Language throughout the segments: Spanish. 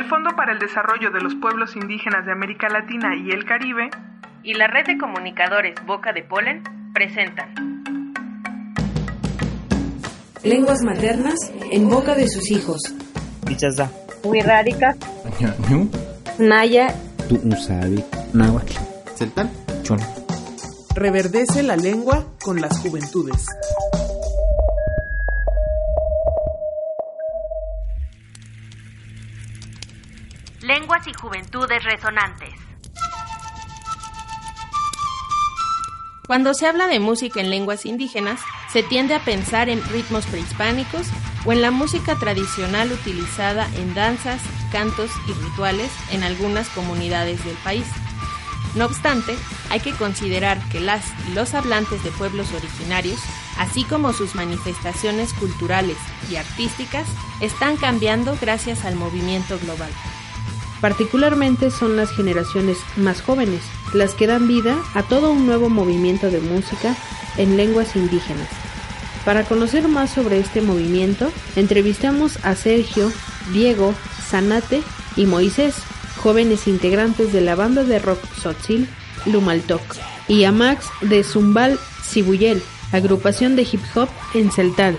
El Fondo para el Desarrollo de los Pueblos Indígenas de América Latina y el Caribe y la red de comunicadores Boca de Polen presentan Lenguas maternas en boca de sus hijos. Ichaza. Wixárika. Naya. Tu'usabi. Náhuatl. Celtal. Chon. Reverdece la lengua con las juventudes. Y Juventudes Resonantes. Cuando se habla de música en lenguas indígenas, se tiende a pensar en ritmos prehispánicos o en la música tradicional utilizada en danzas, cantos y rituales en algunas comunidades del país. No obstante, hay que considerar que las y los hablantes de pueblos originarios, así como sus manifestaciones culturales y artísticas, están cambiando gracias al movimiento global. Particularmente son las generaciones más jóvenes las que dan vida a todo un nuevo movimiento de música en lenguas indígenas. Para conocer más sobre este movimiento, entrevistamos a Sergio, Diego, Zanate y Moisés, jóvenes integrantes de la banda de rock Sotzil, Lumaltok, y a Max de Zumbal Cibuyel, agrupación de hip hop en Celtal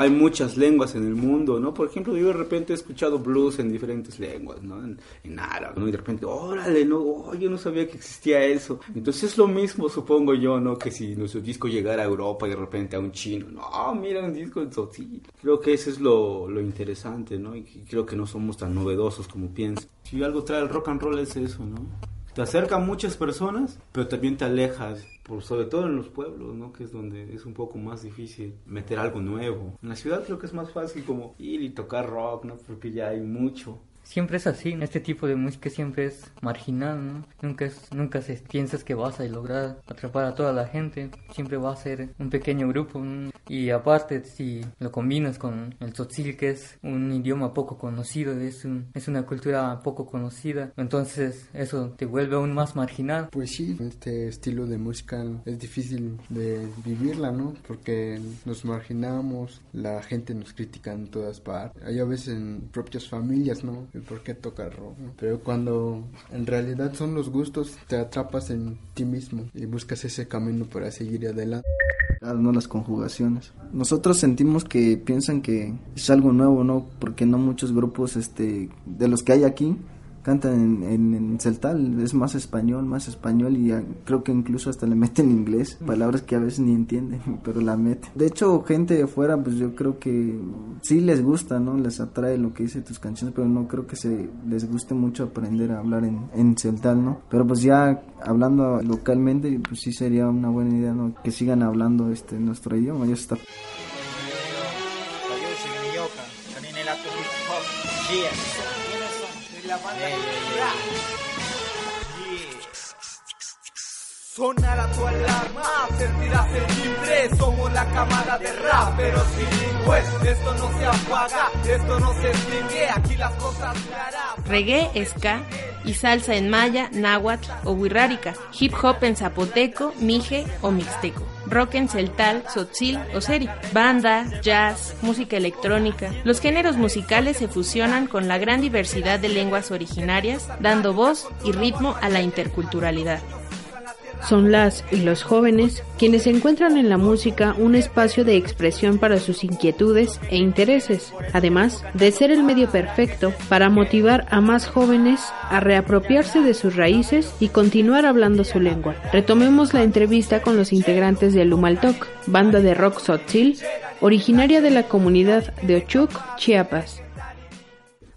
hay muchas lenguas en el mundo, ¿no? Por ejemplo, yo de repente he escuchado blues en diferentes lenguas, ¿no? En, árabe, ¿no? Y de repente, órale, no, oh, yo no sabía que existía eso. Entonces es lo mismo, supongo yo, ¿no? Que si nuestro disco llegara a Europa y de repente a un chino, no, mira un disco en Sotil. Creo que eso es lo, lo interesante, ¿no? Y creo que no somos tan novedosos como piensan. Si algo trae el rock and roll es eso, ¿no? Te acerca muchas personas, pero también te alejas, por, sobre todo en los pueblos, ¿no? Que es donde es un poco más difícil meter algo nuevo. En la ciudad creo que es más fácil como ir y tocar rock, ¿no? Porque ya hay mucho siempre es así, este tipo de música siempre es marginal, ¿no? Nunca, es, nunca se, piensas que vas a lograr atrapar a toda la gente, siempre va a ser un pequeño grupo, y aparte si lo combinas con el tzotzil, que es un idioma poco conocido, es, es una cultura poco conocida, entonces eso te vuelve aún más marginal. Pues sí, este estilo de música es difícil de vivirla, ¿no? Porque nos marginamos, la gente nos critica en todas partes, hay a veces en propias familias, ¿no? Por qué tocar rock. Pero cuando en realidad son los gustos, te atrapas en ti mismo y buscas ese camino para seguir adelante. No las conjugaciones. Nosotros sentimos que piensan que es algo nuevo, ¿no? Porque no muchos grupos este de los que hay aquí cantan en, en, celtal, es más español, más español y creo que incluso hasta le meten inglés, palabras que a veces ni entienden, pero la meten. De hecho, gente de fuera, pues yo creo que sí les gusta, ¿no? Les atrae lo que dice tus canciones, pero no creo que se les guste mucho aprender a hablar en, en celtal, ¿no? Pero pues ya hablando localmente, pues sí sería una buena idea, ¿no? Que sigan hablando este nuestro idioma, está. Sonará tu alarma, sentirás el timbre, somos la cámara de rap, pero bilingües, esto no se apaga, esto no se extingue, aquí las cosas claras. Reggae, ska y salsa en maya, náhuatl o wixárika, hip hop en zapoteco, mije o mixteco rock en celtal, tzotzil o seri, banda, jazz, música electrónica. Los géneros musicales se fusionan con la gran diversidad de lenguas originarias, dando voz y ritmo a la interculturalidad. Son las y los jóvenes quienes encuentran en la música un espacio de expresión para sus inquietudes e intereses, además de ser el medio perfecto para motivar a más jóvenes a reapropiarse de sus raíces y continuar hablando su lengua. Retomemos la entrevista con los integrantes de Lumaltok, banda de rock Sotzil, originaria de la comunidad de Ochuc, Chiapas.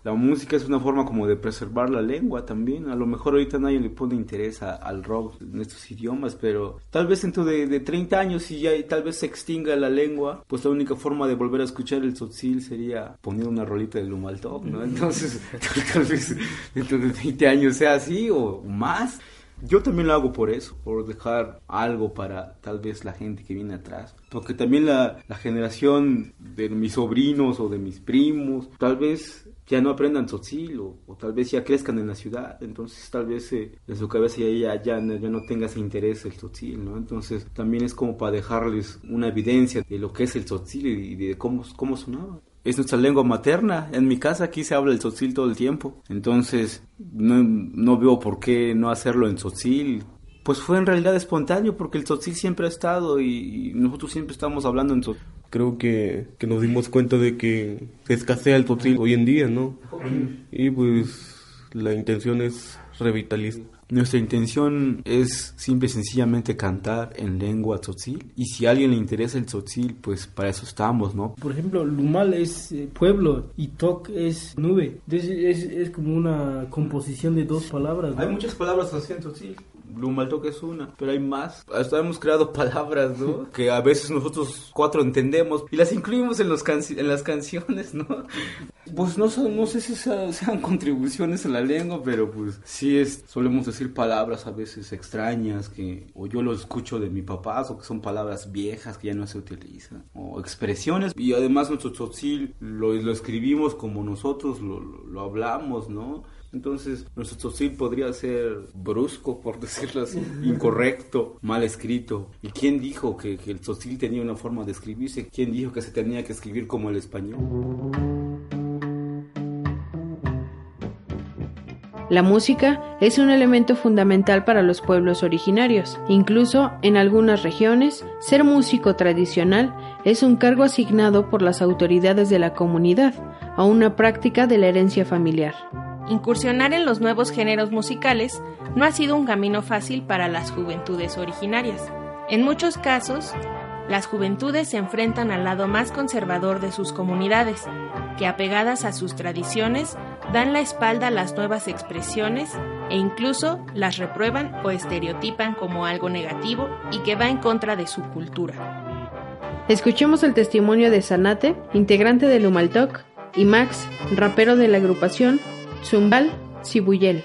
La música es una forma como de preservar la lengua también. A lo mejor ahorita nadie le pone interés al rock en estos idiomas, pero tal vez dentro de, de 30 años, si ya tal vez se extinga la lengua, pues la única forma de volver a escuchar el tzotzil sería poner una rolita de Lumaltop, ¿no? Entonces, tal vez dentro de 20 años sea así o más. Yo también lo hago por eso, por dejar algo para tal vez la gente que viene atrás. Porque también la, la generación de mis sobrinos o de mis primos, tal vez ya no aprendan tzotzil o, tal vez ya crezcan en la ciudad, entonces tal vez eh, en su cabeza ya, ya, ya, no tenga ese interés el tzotzil, ¿no? Entonces también es como para dejarles una evidencia de lo que es el tzotzil y de cómo, cómo sonaba es nuestra lengua materna. En mi casa aquí se habla el tzotzil todo el tiempo. Entonces, no, no veo por qué no hacerlo en tzotzil. Pues fue en realidad espontáneo porque el tzotzil siempre ha estado y, nosotros siempre estamos hablando en tzotzil. Creo que, que, nos dimos cuenta de que escasea el tzotzil hoy en día, ¿no? Y pues la intención es revitalizar nuestra intención es simple y sencillamente cantar en lengua tzotzil y si a alguien le interesa el tzotzil, pues para eso estamos, ¿no? Por ejemplo, Lumal es eh, pueblo y Tok es nube. Es, es, como una composición de dos palabras. Hay muchas palabras así en tzotzil. Lumaltok es una, pero hay más. Hasta hemos creado palabras, ¿no? que a veces nosotros cuatro entendemos y las incluimos en, los en las canciones, ¿no? Pues no, no sé si sean contribuciones a la lengua, pero pues sí es, solemos decir palabras a veces extrañas que o yo lo escucho de mi papá o que son palabras viejas que ya no se utilizan o expresiones y además nuestro tzotzil lo, lo escribimos como nosotros lo, lo hablamos, ¿no? Entonces, nuestro tzotzil podría ser brusco, por decirlo así, incorrecto, mal escrito. ¿Y quién dijo que, que el tzotzil tenía una forma de escribirse? ¿Quién dijo que se tenía que escribir como el español? La música es un elemento fundamental para los pueblos originarios. Incluso en algunas regiones, ser músico tradicional es un cargo asignado por las autoridades de la comunidad a una práctica de la herencia familiar. Incursionar en los nuevos géneros musicales no ha sido un camino fácil para las juventudes originarias. En muchos casos, las juventudes se enfrentan al lado más conservador de sus comunidades, que apegadas a sus tradiciones dan la espalda a las nuevas expresiones e incluso las reprueban o estereotipan como algo negativo y que va en contra de su cultura. Escuchemos el testimonio de Sanate, integrante de Lumaltok, y Max, rapero de la agrupación Zumbal Cibuyel.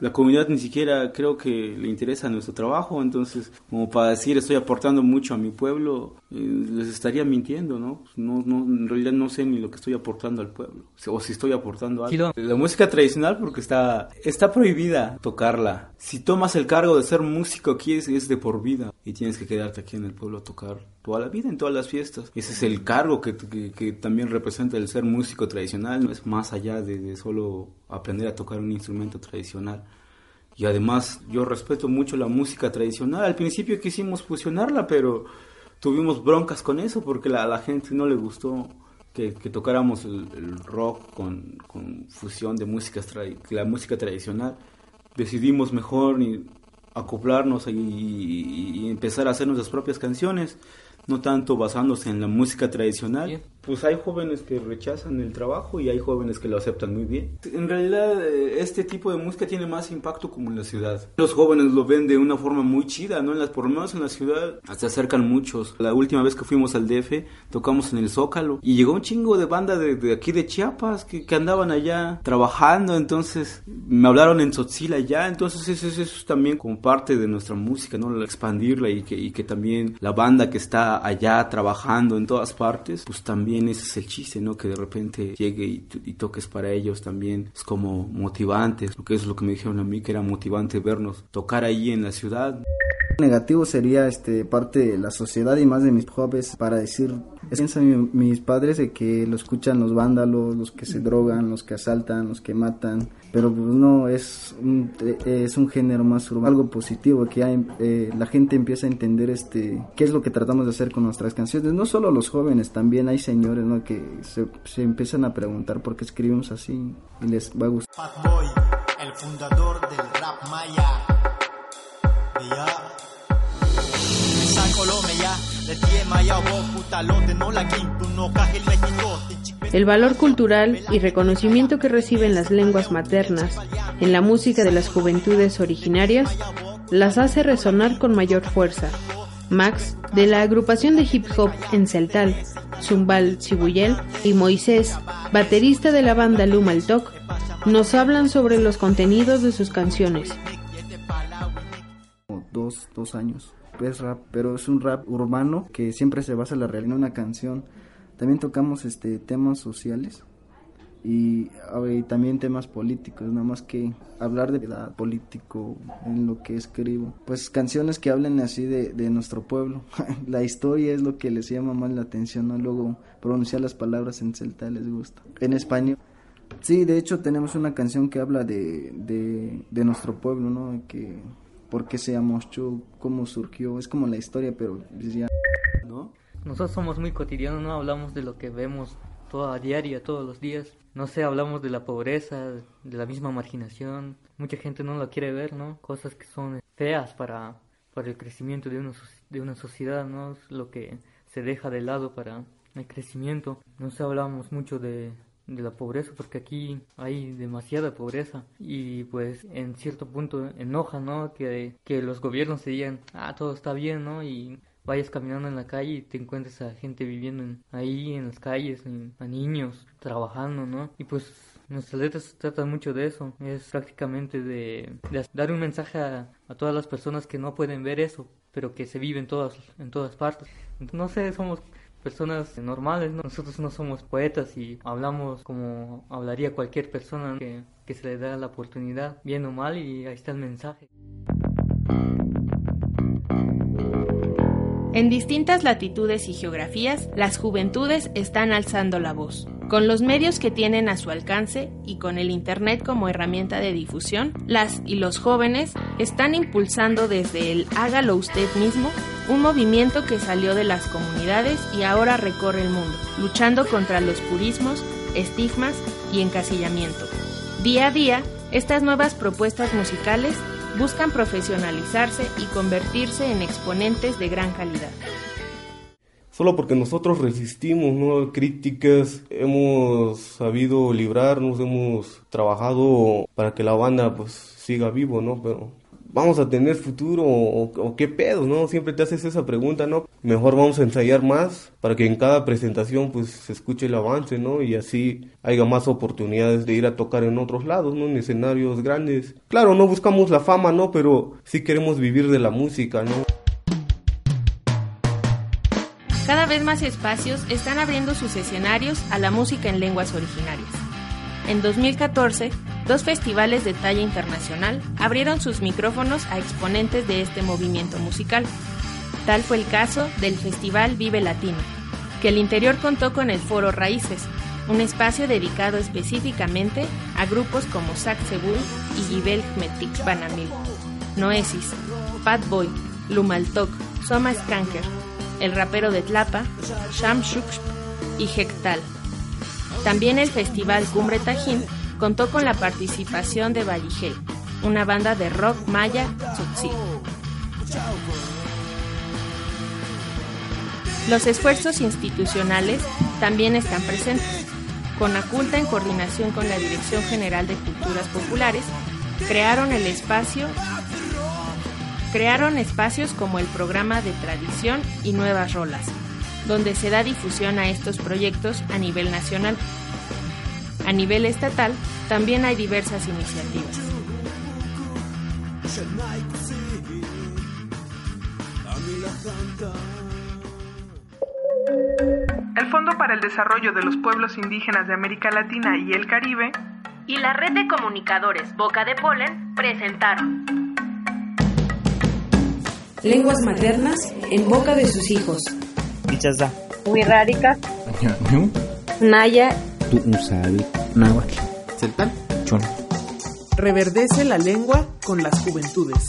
La comunidad ni siquiera creo que le interesa nuestro trabajo, entonces como para decir estoy aportando mucho a mi pueblo, eh, les estaría mintiendo, ¿no? ¿no? ¿no? En realidad no sé ni lo que estoy aportando al pueblo, o si estoy aportando algo. La música tradicional porque está, está prohibida tocarla. Si tomas el cargo de ser músico aquí es, es de por vida y tienes que quedarte aquí en el pueblo a tocar toda la vida, en todas las fiestas. Ese es el cargo que, que, también representa el ser músico tradicional, no es más allá de, de solo aprender a tocar un instrumento tradicional. Y además yo respeto mucho la música tradicional. Al principio quisimos fusionarla, pero tuvimos broncas con eso porque a la, gente no le gustó que, tocáramos el, rock con, con, fusión de músicas la música tradicional. Decidimos mejor acoplarnos y, y, empezar a hacer nuestras propias canciones, no tanto basándose en la música tradicional pues hay jóvenes que rechazan el trabajo y hay jóvenes que lo aceptan muy bien. En realidad, eh, este tipo de música tiene más impacto como en la ciudad. Los jóvenes lo ven de una forma muy chida, ¿no? En las, por lo menos en la ciudad se acercan muchos. La última vez que fuimos al DF, tocamos en el Zócalo y llegó un chingo de banda de, aquí de Chiapas que, que, andaban allá trabajando. Entonces, me hablaron en Tzotzil allá. Entonces, eso, eso, es también como parte de nuestra música, ¿no? Expandirla y que, y que también la banda que está allá trabajando en todas partes, pues también ese es el chiste, ¿no? Que de repente llegue y, toques para ellos también es como motivante, porque eso es lo que me dijeron a mí, que era motivante vernos tocar ahí en la ciudad. Negativo sería este parte de la sociedad y más de mis jóvenes para decir piensan mis padres de que lo escuchan los vándalos, los que se drogan, los que asaltan, los que matan, pero pues no es un, es un género más urbano, algo positivo que hay, eh, la gente empieza a entender este qué es lo que tratamos de hacer con nuestras canciones, no solo los jóvenes, también hay señores ¿no? que se, se empiezan a preguntar por qué escribimos así y les va a gustar. el fundador del rap maya. El valor cultural y reconocimiento que reciben las lenguas maternas en la música de las juventudes originarias las hace resonar con mayor fuerza. Max, de la agrupación de hip hop en Celtal, Zumbal Cibuyel y Moisés, baterista de la banda Luma el Toc, nos hablan sobre los contenidos de sus canciones. Dos, dos años. Es rap, pero es un rap urbano que siempre se basa en la realidad en una canción. También tocamos este temas sociales y, también temas políticos, nada más que hablar de la político en lo que escribo. Pues canciones que hablen así de, de nuestro pueblo. la historia es lo que les llama más la atención, ¿no? Luego pronunciar las palabras en celta les gusta. En español. Sí, de hecho tenemos una canción que habla de, de, nuestro pueblo, ¿no? Que por qué se cómo surgió, es como la historia, pero ya... ¿No? Nosotros somos muy cotidianos, no hablamos de lo que vemos toda diaria, todos los días. No sé, hablamos de la pobreza, de la misma marginación. Mucha gente no lo quiere ver, ¿no? Cosas que son feas para, para el crecimiento de una, de una sociedad, ¿no? Es lo que se deja de lado para el crecimiento. No sé, hablamos mucho de, de la pobreza porque aquí hay demasiada pobreza y pues en cierto punto enoja no que, que los gobiernos se digan ah todo está bien no y vayas caminando en la calle y te encuentres a gente viviendo ahí en las calles a niños trabajando no y pues Nuestras letras tratan mucho de eso, es prácticamente de, dar un mensaje a, a, todas las personas que no pueden ver eso, pero que se viven todas, en todas partes. No sé, somos personas normales, nosotros no somos poetas y hablamos como hablaría cualquier persona que, que se le da la oportunidad, bien o mal, y ahí está el mensaje. En distintas latitudes y geografías, las juventudes están alzando la voz. Con los medios que tienen a su alcance y con el Internet como herramienta de difusión, las y los jóvenes están impulsando desde el hágalo usted mismo un movimiento que salió de las comunidades y ahora recorre el mundo, luchando contra los purismos, estigmas y encasillamiento. Día a día, estas nuevas propuestas musicales buscan profesionalizarse y convertirse en exponentes de gran calidad. Solo porque nosotros resistimos ¿no? críticas, hemos sabido librarnos, hemos trabajado para que la banda pues siga vivo, ¿no? Pero vamos a tener futuro o, qué pedo, ¿no? Siempre te haces esa pregunta, ¿no? Mejor vamos a ensayar más para que en cada presentación pues se escuche el avance, ¿no? Y así haya más oportunidades de ir a tocar en otros lados, ¿no? En escenarios grandes. Claro, no buscamos la fama, ¿no? Pero sí queremos vivir de la música, ¿no? Cada vez más espacios están abriendo sus escenarios a la música en lenguas originarias. En 2014, dos festivales de talla internacional abrieron sus micrófonos a exponentes de este movimiento musical. Tal fue el caso del Festival Vive Latino, que el interior contó con el Foro Raíces, un espacio dedicado específicamente a grupos como Sac y Gibel Metik Banamil, Noesis, Fat Boy, Lumaltok, Soma Skanker, el rapero de Tlapa, Sham y Hektal. También el Festival Cumbre Tajín contó con la participación de Valle, una banda de rock maya Tsutsi. Los esfuerzos institucionales también están presentes. Conaculta, en coordinación con la Dirección General de Culturas Populares, crearon el espacio crearon espacios como el programa de tradición y nuevas rolas, donde se da difusión a estos proyectos a nivel nacional. A nivel estatal también hay diversas iniciativas. El Fondo para el Desarrollo de los Pueblos Indígenas de América Latina y el Caribe y la red de comunicadores Boca de Polen presentaron Lenguas maternas en boca de sus hijos. Wirrárica. Naya. Tu'usabi. Náhuatl. Reverdece la lengua con las juventudes.